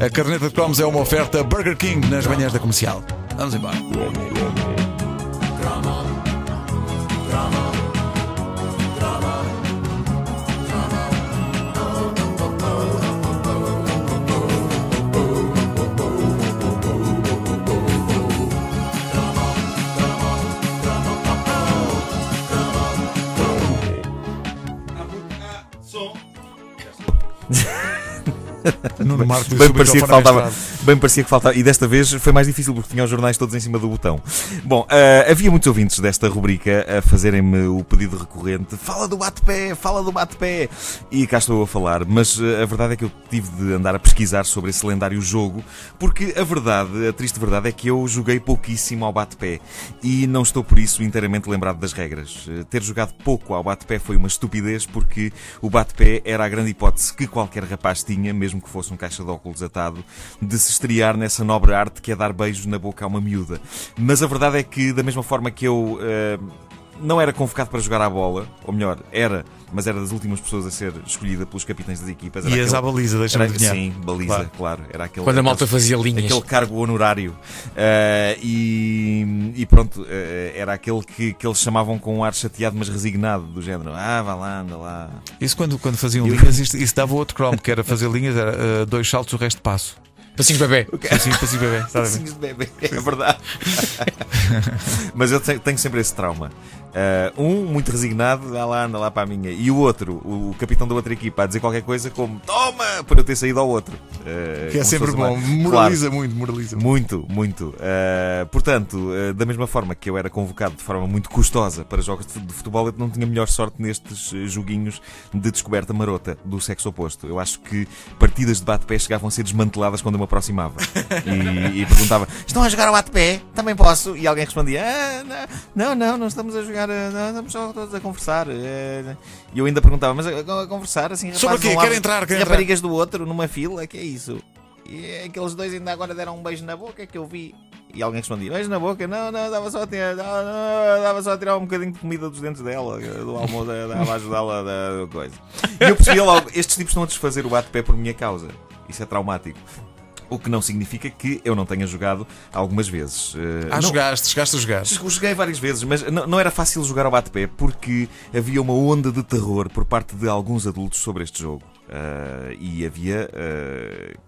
A caderneta de cromos é uma oferta Burger King nas manhãs da comercial. Vamos embora. Nuno Marco Bem parecia, que faltava, bem parecia que faltava. E desta vez foi mais difícil porque tinha os jornais todos em cima do botão. Bom, uh, havia muitos ouvintes desta rubrica a fazerem-me o pedido recorrente: fala do bate-pé, fala do bate-pé. E cá estou a falar. Mas uh, a verdade é que eu tive de andar a pesquisar sobre esse lendário jogo porque a verdade, a triste verdade, é que eu joguei pouquíssimo ao bate-pé e não estou por isso inteiramente lembrado das regras. Uh, ter jogado pouco ao bate-pé foi uma estupidez porque o bate-pé era a grande hipótese que qualquer rapaz tinha, mesmo que fosse um caixa de óculos atado, de se estrear nessa nobre arte que é dar beijos na boca a uma miúda. Mas a verdade é que, da mesma forma que eu uh, não era convocado para jogar à bola, ou melhor, era, mas era das últimas pessoas a ser escolhida pelos capitães das equipas. Era Ias aquele, à baliza, deixa-me adivinhar. Sim, baliza, claro. claro. Era aquele, Quando a malta fazia linhas. Aquele cargo honorário. Uh, e, e, pronto, uh, era aquele que, que eles chamavam com um ar chateado, mas resignado, do género: ah, vá lá, anda lá. Isso quando, quando faziam linhas, isso, isso dava outro cromo, que era fazer linhas, era uh, dois saltos, o resto passo. Passinhos bebê. Passinhos, passinhos bebê. Passinhos de bebê, é verdade. Mas eu tenho, tenho, sempre esse trauma. Uh, um, muito resignado, anda lá, anda lá para a minha. E o outro, o, capitão da outra equipa, a dizer qualquer coisa como toma, para eu ter saído ao outro. Uh, que é sempre bom, moraliza claro. muito, moraliza muito. Muito, uh, portanto, da mesma forma que eu era convocado de forma muito custosa para jogos de futebol, eu não tinha melhor sorte nestes joguinhos de descoberta marota do sexo oposto. Eu acho que partidas de bate-pé chegavam a ser desmanteladas quando eu me aproximava. e, e perguntava: Estão a jogar ao bate-pé? Também posso? E alguém respondia: ah, Não, não, não estamos a jogar não, estamos só todos a conversar. E eu ainda perguntava, mas a, a conversar assim, Sobre o quê? Quer entrar? Quer raparigas do outro numa fila, que é isso? E aqueles dois ainda agora deram um beijo na boca que eu vi. E alguém respondia, beijo na boca? Não, não, dava só a tirar, não, não, dava só a tirar um bocadinho de comida dos dentes dela, do almoço, dava a ajudá-la da coisa. E eu percebi logo, estes tipos estão a desfazer o bate-pé por minha causa. Isso é traumático. O que não significa que eu não tenha jogado algumas vezes. Uh, ah, não... jogaste, chegaste a jogar. Joguei várias vezes, mas não, não era fácil jogar ao bate-pé porque havia uma onda de terror por parte de alguns adultos sobre este jogo. Uh, e havia uh,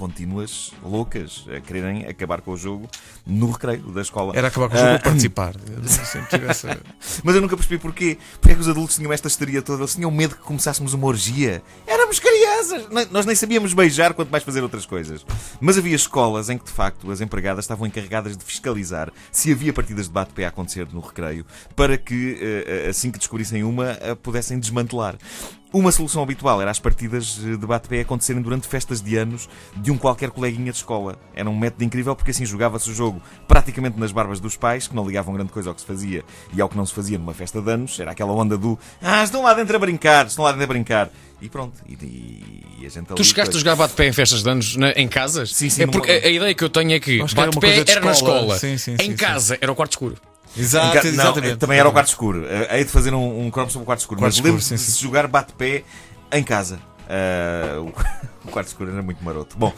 contínuas loucas a quererem acabar com o jogo no recreio da escola. Era acabar com o jogo uh, participar. Mas eu nunca percebi porquê. Porque é que os adultos tinham esta histeria toda? Eles tinham medo que começássemos uma orgia. Éramos crianças! Nós nem sabíamos beijar, quanto mais fazer outras coisas. Mas havia escolas em que, de facto, as empregadas estavam encarregadas de fiscalizar se havia partidas de bate-pé a acontecer no recreio, para que, eh, assim que descobrissem uma, a pudessem desmantelar. Uma solução habitual era as partidas de bate-pé acontecerem durante festas de anos de um qualquer coleguinha de escola. Era um método incrível porque assim jogava-se o jogo praticamente nas barbas dos pais, que não ligavam grande coisa ao que se fazia e ao que não se fazia numa festa de anos. Era aquela onda do Ah, estão lá dentro a brincar, estão lá dentro a brincar. E pronto. E, e a gente tu chegaste a jogar bate-pé em festas de anos na, em casas? Sim, sim. É porque a, a, ideia que eu tenho é que bate-pé era, era na escola. Sim, sim, em sim, casa era o quarto escuro. Exato, exatamente. Não, também era o quarto escuro. Hei de fazer um, um cromo sobre o quarto escuro. Quarto mas lembro de se jogar bate-pé em casa. Uh, o quarto escuro era muito maroto. Bom, uh,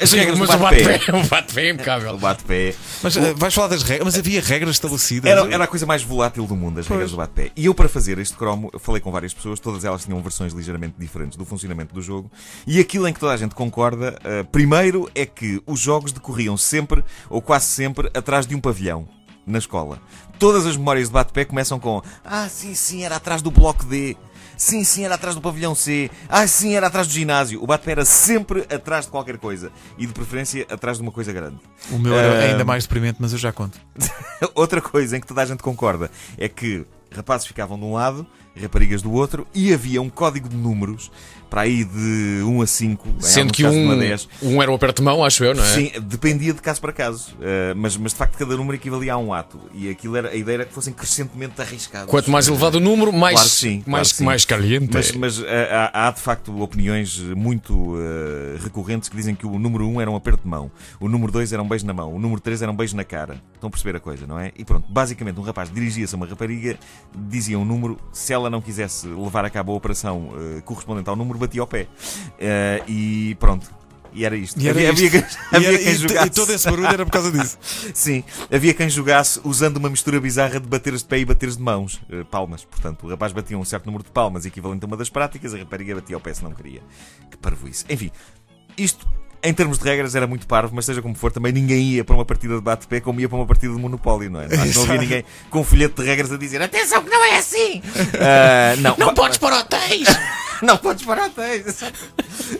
as Sim, regras mas do bate-pé. O bate-pé é impecável. O bate-pé. Mas uh, vais falar das regras, mas havia regras estabelecidas. Era, era a coisa mais volátil do mundo, as pois. regras do bate-pé. E eu, para fazer este cromo, falei com várias pessoas, todas elas tinham versões ligeiramente diferentes do funcionamento do jogo. E aquilo em que toda a gente concorda, primeiro, é que os jogos decorriam sempre, ou quase sempre, atrás de um pavilhão na escola. Todas as memórias de bate-pé começam com Ah, sim, sim, era atrás do bloco D. Sim, sim, era atrás do pavilhão C. Ah, sim, era atrás do ginásio. O bate-pé era sempre atrás de qualquer coisa. E de preferência atrás de uma coisa grande. O meu era uh... ainda mais deprimente, mas eu já conto. Outra coisa em que toda a gente concorda é que rapazes ficavam de um lado, raparigas do outro, e havia um código de números para aí de 1 a 5. Sendo que um, um era o aperto de mão, acho eu, não é? Sim, dependia de caso para caso. Uh, mas, mas de facto cada número equivalia a um ato. E aquilo era, a ideia era que fossem crescentemente arriscados. Quanto mais elevado o número, mais, claro sim, mais, claro mais caliente. Mas, mas uh, há, há, de facto opiniões muito uh, recorrentes que dizem que o número 1 era um aperto de mão, o número 2 era um beijo na mão, o número 3 era um beijo na cara. Estão a perceber a coisa, não é? E pronto, basicamente um rapaz dirigia-se a uma rapariga, dizia um número, se ela não quisesse levar a cabo a operação correspondente ao número, batia ao pé. Uh, e pronto. E era isto. E era havia, isto. havia, E, quem jogasse. e todo esse barulho era por causa disso. Sim, havia quem jogasse usando uma mistura bizarra de bateres de pé e bateres de mãos. Eh, palmas, portanto, o rapaz batia um certo número de palmas, equivalente a uma das práticas, a rapariga batia ao pé se não queria. Que parvoíce. Enfim, isto. Em termos de regras era muito parvo, mas seja como for, também ninguém ia para uma partida de bate-pé como ia para uma partida de Monopólio, não é? Que não havia ninguém com um folheto de regras a dizer atenção que não é assim! Ah, não, Não podes para hotéis! não podes parar hotéis.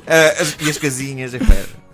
Ah, as- e as casinhas, é,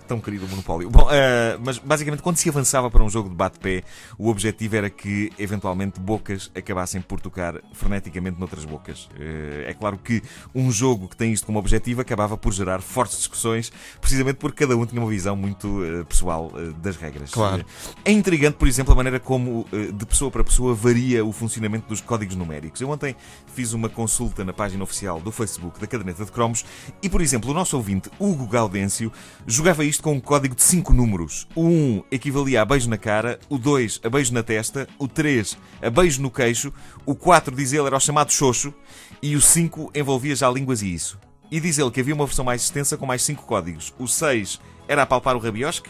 tão querido o monopólio. Bom, ah, mas basicamente quando se avançava para um jogo de bate-pé, o objetivo era que eventualmente bocas acabassem por tocar freneticamente noutras bocas. Ah, é claro que um jogo que tem isto como objetivo acabava por gerar fortes discussões, precisamente porque cada um tinha uma visão muito ah, pessoal das regras. Claro. É intrigante, por exemplo, a maneira como de pessoa para pessoa varia o funcionamento dos códigos numéricos. Eu ontem fiz uma consulta na página oficial do Facebook da Caderneta de Cromos e, por exemplo, o nosso ouvinte, Hugo Gaudêncio, jogava isto com um código de 5 números. O 1 equivalia a beijo na cara, o 2 a beijo na testa, o 3 a beijo no queixo, o 4, diz ele, era o chamado xoxo e o 5 envolvia já línguas e isso. E diz ele que havia uma versão mais extensa com mais 5 códigos. O 6 era apalpar o rabiosque,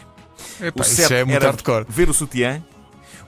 Epá, o isso 7 já é era hardcore. ver o sutiã.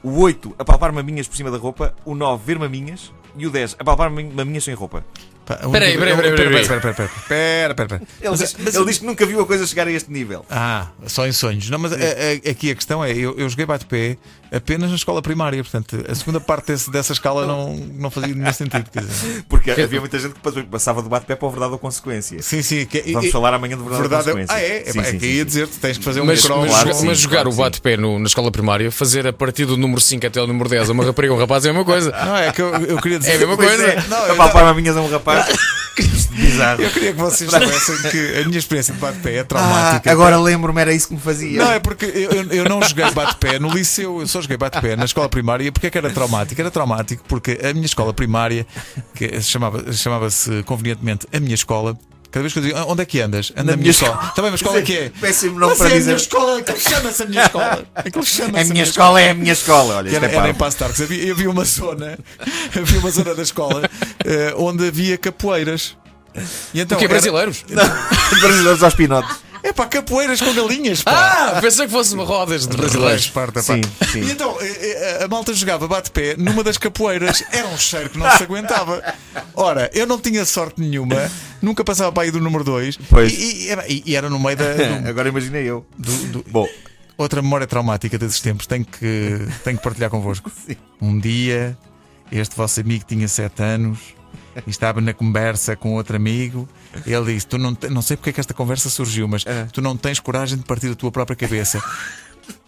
O 8, apalpar maminhas por cima da roupa. O 9, ver maminhas. E o 10, apalpar mami- maminhas sem roupa. A Peraí, peraí, peraí, Pera, peraí. pera, pera, pera, pera, pera, pera. Ele, Mas- diz, mas- ele diz que nunca viu a coisa chegar a este nível. Ah, só em sonhos. Não, mas a- a- aqui a questão é: eu, eu joguei bate-pé apenas na escola primária, portanto, a segunda parte desse- dessa escala não, não fazia nenhum sentido. Quer dizer. Porque havia muita gente que passava do bate-pé para o verdade ou consequência. Sim, sim. Que, Vamos e- falar amanhã de verdade, verdade, ou consequência. ah, é? Sim, é, sim, é que ia dizer, tu tens que fazer um Mas, cromo. mas, claro que sim, mas jogar claro o que bate-pé no- na escola primária, fazer a partir do número 5 até o número 10 a uma rapariga ou um rapaz é a mesma coisa. Não, é que eu, eu queria dizer. É a mesma coisa. é, Não, eu- apalpar maminhas a um rapaz. Bizarro. Eu queria que vocês soubessem que a minha experiência de bate-pé é Ah, traumática. agora lembro-me, era isso que me fazia. Não, é porque eu, eu- não joguei bate-pé no liceu, eu só joguei bate-pé na escola primária. E porquê é que era traumático? Era traumático porque a minha escola primária, que se chamava- chamava-se convenientemente a minha escola, cada vez que eu dizia onde é que andas? Ando Na minha minha escola. Também, mas escola é que é? Péssimo nome Mas para é a dizer. minha escola, aquilo chama-se a minha escola. Aquilo chama-se A minha escola é a minha escola. Olha, era, é era em. Passo Arcos. Havia, havia uma zona, havia uma zona da escola eh, onde havia capoeiras. E então O que é era- brasileiros? Brasileiros aos pinotes. Pá, capoeiras com galinhas, pá. Ah, pensei que fosse uma rodas de brasileiros. Esparta, pá. Sim, sim. E então eh, eh, a malta jogava bate-pé numa das capoeiras, era um cheiro que não se aguentava. Ora, eu não tinha sorte nenhuma, nunca passava para aí do número 2 Pois. e, e era, e- era no meio da. do- Agora imaginei eu. do- do- Bom, outra memória traumática desses tempos, tenho que, tenho que partilhar convosco. Um dia, este vosso amigo tinha 7 anos e estava na conversa com outro amigo. Ele disse: Tu não, te- não sei porque é que esta conversa surgiu, mas É. tu não tens coragem de partir da tua própria cabeça.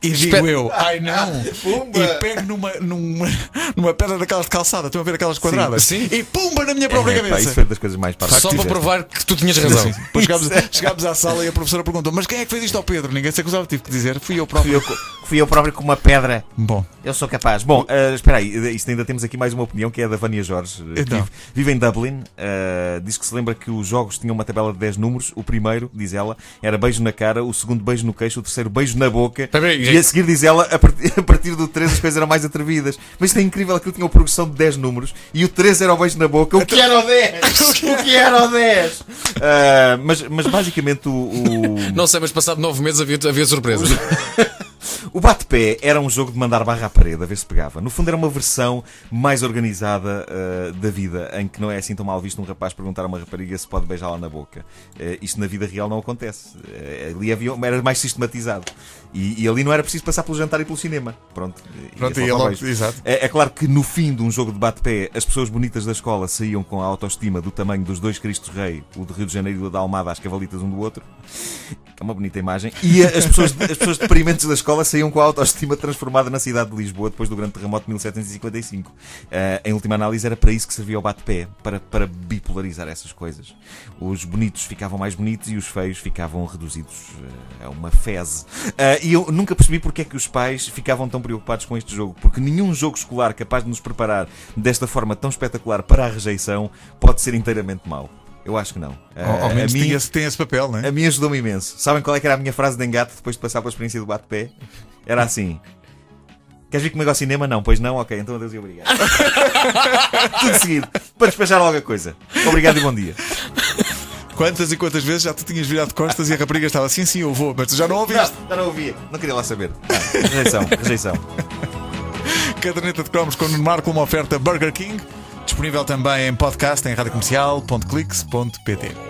E digo Espera- eu, ai não! Pumba! E pego numa, numa, numa pedra daquelas de calçada, estão a ver aquelas quadradas? Sim. E pumba na minha própria é, pá, cabeça! isso foi das coisas mais parvas. Só para provar que tu tinhas razão. Sim, sim. Depois chegámos, chegámos à sala e a professora perguntou: Mas quem é que fez isto ao Pedro? Ninguém se acusava, tive que dizer, fui eu Fui próprio. eu, co- fui eu próprio com uma pedra. Bom, Eu sou capaz. Bom, eh, espera aí, eh, isto ainda temos aqui mais uma opinião que é a da Vânia Jorge, eh, Então. vive, vive em Dublin. eh, diz que se lembra que os jogos tinham uma tabela de 10 números. O primeiro, diz ela, era beijo na cara, o segundo beijo no queixo, o terceiro beijo na boca. Aí, E a seguir, diz ela, a partir, a partir do 3 as coisas eram mais atrevidas. Mas isto é incrível, aquilo tinha uma progressão de 10 números e o 3 era o beijo na boca. O que era o 10? o que era o 10? Ah, mas, mas basicamente o- o... Não sei, mas passado 9 meses havia, havia surpresas. O bate-pé era um jogo de mandar barra à parede, a ver se pegava. No fundo, era uma versão mais organizada uh, da vida, em que não é assim tão mal visto um rapaz perguntar a uma rapariga se pode beijá-la na boca. Uh, isto na vida real não acontece. Uh, ali havia, era mais sistematizado. E, e ali não era preciso passar pelo jantar e pelo cinema. Pronto. pronto, Ia o logo, exato. É, é claro que no fim de um jogo de bate-pé, as pessoas bonitas da escola saíam com a autoestima do tamanho dos dois Cristos Rei, o de Rio de Janeiro e o da Almada, às cavalitas um do outro. É uma bonita imagem. E as pessoas, as pessoas deprimentes da escola saíam com a autoestima transformada na cidade de Lisboa depois do grande terremoto de 1755. Ah, em última análise, era para isso que servia o bate-pé para, para bipolarizar essas coisas. Os bonitos ficavam mais bonitos e os feios ficavam reduzidos ah, a uma feze. Ah, e eu nunca percebi porque é que os pais ficavam tão preocupados com este jogo. Porque nenhum jogo escolar capaz de nos preparar desta forma tão espetacular para a rejeição pode ser inteiramente mau. Eu acho que não. Ao, ao a menos mim- tinha, tem esse papel, não é? a mim ajudou-me imenso. Sabem qual é que era a minha frase de engate depois de passar pela experiência do bate-pé? Era assim. Queres vir comigo ao cinema? Não, pois não? Ok, então adeus e obrigado. Tudo seguido. Para despachar logo a coisa. Obrigado e bom dia. Quantas e quantas vezes já tu tinhas virado costas e a rapariga estava assim, sim, eu vou, mas tu já não ouviste. Não, já não ouvia. Não queria lá saber. Não, rejeição, rejeição. Caderneta de cromos com o Marco, uma oferta Burger King. Disponível também em podcast em radiocomercial.clix.pt.